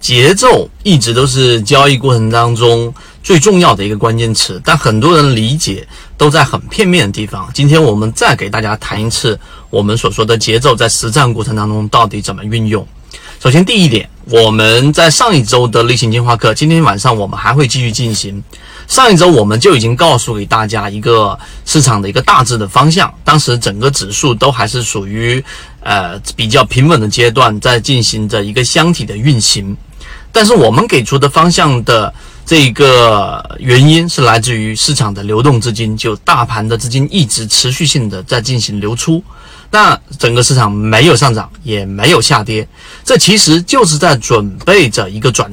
节奏一直都是交易过程当中最重要的一个关键词，但很多人理解都在很片面的地方。今天我们再给大家谈一次我们所说的节奏在实战过程当中到底怎么运用。首先，第一点，我们在上一周的例行进化课，今天晚上我们还会继续进行。上一周我们就已经告诉给大家一个市场的一个大致的方向，当时整个指数都还是属于呃比较平稳的阶段，在进行着一个箱体的运行。但是我们给出的方向的这个原因是来自于市场的流动资金，就大盘的资金一直持续性的在进行流出，那整个市场没有上涨也没有下跌，这其实就是在准备着一个转。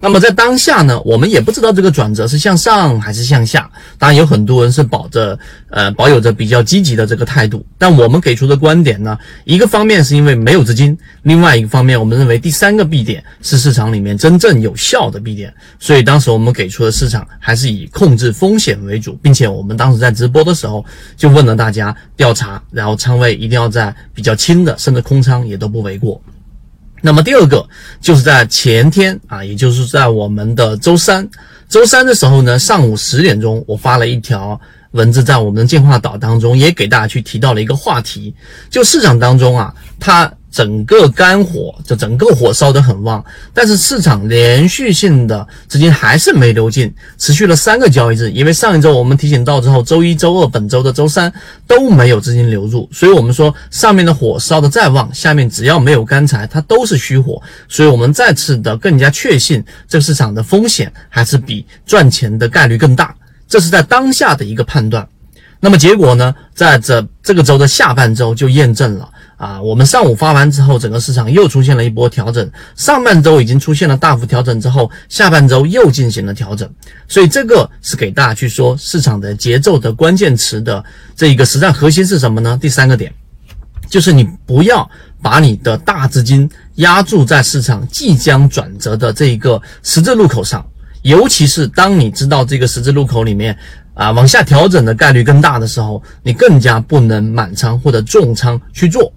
那么在当下呢，我们也不知道这个转折是向上还是向下。当然有很多人是保着呃保有着比较积极的这个态度，但我们给出的观点呢，一个方面是因为没有资金，另外一个方面我们认为第三个 B 点是市场里面真正有效的 B 点，所以当时我们给出的市场还是以控制风险为主，并且我们当时在直播的时候就问了大家调查，然后仓位一定要在比较轻的，甚至空仓也都不为过。那么第二个就是在前天啊，也就是在我们的周三，周三的时候呢，上午十点钟，我发了一条文字在我们的进化岛当中，也给大家去提到了一个话题，就市场当中啊，它。整个肝火，就整个火烧得很旺，但是市场连续性的资金还是没流进，持续了三个交易日。因为上一周我们提醒到之后，周一周二、本周的周三都没有资金流入，所以我们说上面的火烧的再旺，下面只要没有干柴，它都是虚火。所以我们再次的更加确信，这个市场的风险还是比赚钱的概率更大。这是在当下的一个判断。那么结果呢，在这这个周的下半周就验证了。啊，我们上午发完之后，整个市场又出现了一波调整。上半周已经出现了大幅调整之后，下半周又进行了调整。所以这个是给大家去说市场的节奏的关键词的这一个实战核心是什么呢？第三个点，就是你不要把你的大资金压注在市场即将转折的这一个十字路口上，尤其是当你知道这个十字路口里面。啊，往下调整的概率更大的时候，你更加不能满仓或者重仓去做。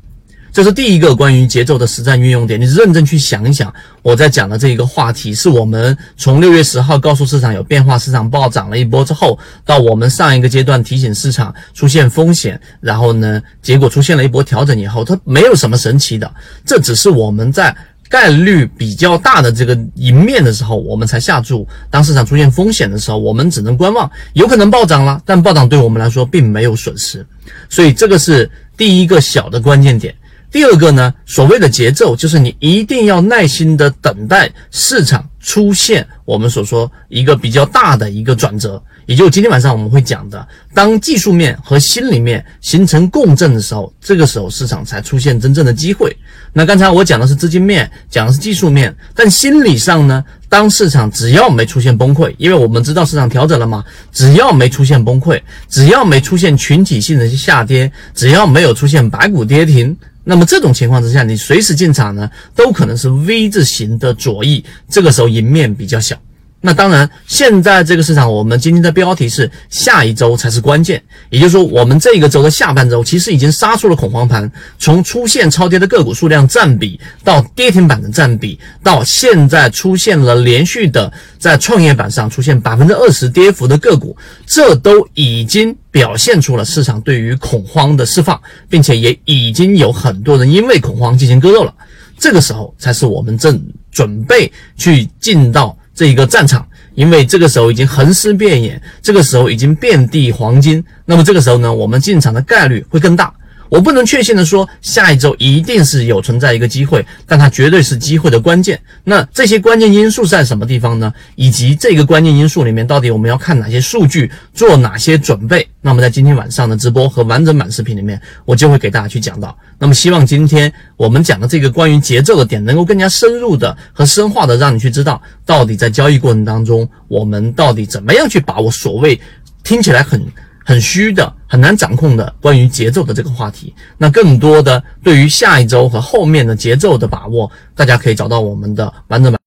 这是第一个关于节奏的实战运用点。你认真去想一想，我在讲的这一个话题，是我们从六月十号告诉市场有变化，市场暴涨了一波之后，到我们上一个阶段提醒市场出现风险，然后呢，结果出现了一波调整以后，它没有什么神奇的，这只是我们在。概率比较大的这个赢面的时候，我们才下注；当市场出现风险的时候，我们只能观望，有可能暴涨了，但暴涨对我们来说并没有损失。所以这个是第一个小的关键点。第二个呢，所谓的节奏，就是你一定要耐心的等待市场出现我们所说一个比较大的一个转折。也就是今天晚上我们会讲的，当技术面和心里面形成共振的时候，这个时候市场才出现真正的机会。那刚才我讲的是资金面，讲的是技术面，但心理上呢，当市场只要没出现崩溃，因为我们知道市场调整了嘛，只要没出现崩溃，只要没出现群体性的下跌，只要没有出现白股跌停，那么这种情况之下，你随时进场呢，都可能是 V 字形的左翼，这个时候赢面比较小。那当然，现在这个市场，我们今天的标题是下一周才是关键，也就是说，我们这个周的下半周其实已经杀出了恐慌盘，从出现超跌的个股数量占比到跌停板的占比，到现在出现了连续的在创业板上出现百分之二十跌幅的个股，这都已经表现出了市场对于恐慌的释放，并且也已经有很多人因为恐慌进行割肉了，这个时候才是我们正准备去进到。这一个战场，因为这个时候已经横尸遍野，这个时候已经遍地黄金，那么这个时候呢，我们进场的概率会更大。我不能确信的说下一周一定是有存在一个机会，但它绝对是机会的关键。那这些关键因素在什么地方呢？以及这个关键因素里面到底我们要看哪些数据，做哪些准备？那么在今天晚上的直播和完整版视频里面，我就会给大家去讲到。那么希望今天我们讲的这个关于节奏的点，能够更加深入的和深化的让你去知道，到底在交易过程当中，我们到底怎么样去把握所谓听起来很。很虚的、很难掌控的关于节奏的这个话题，那更多的对于下一周和后面的节奏的把握，大家可以找到我们的完整版。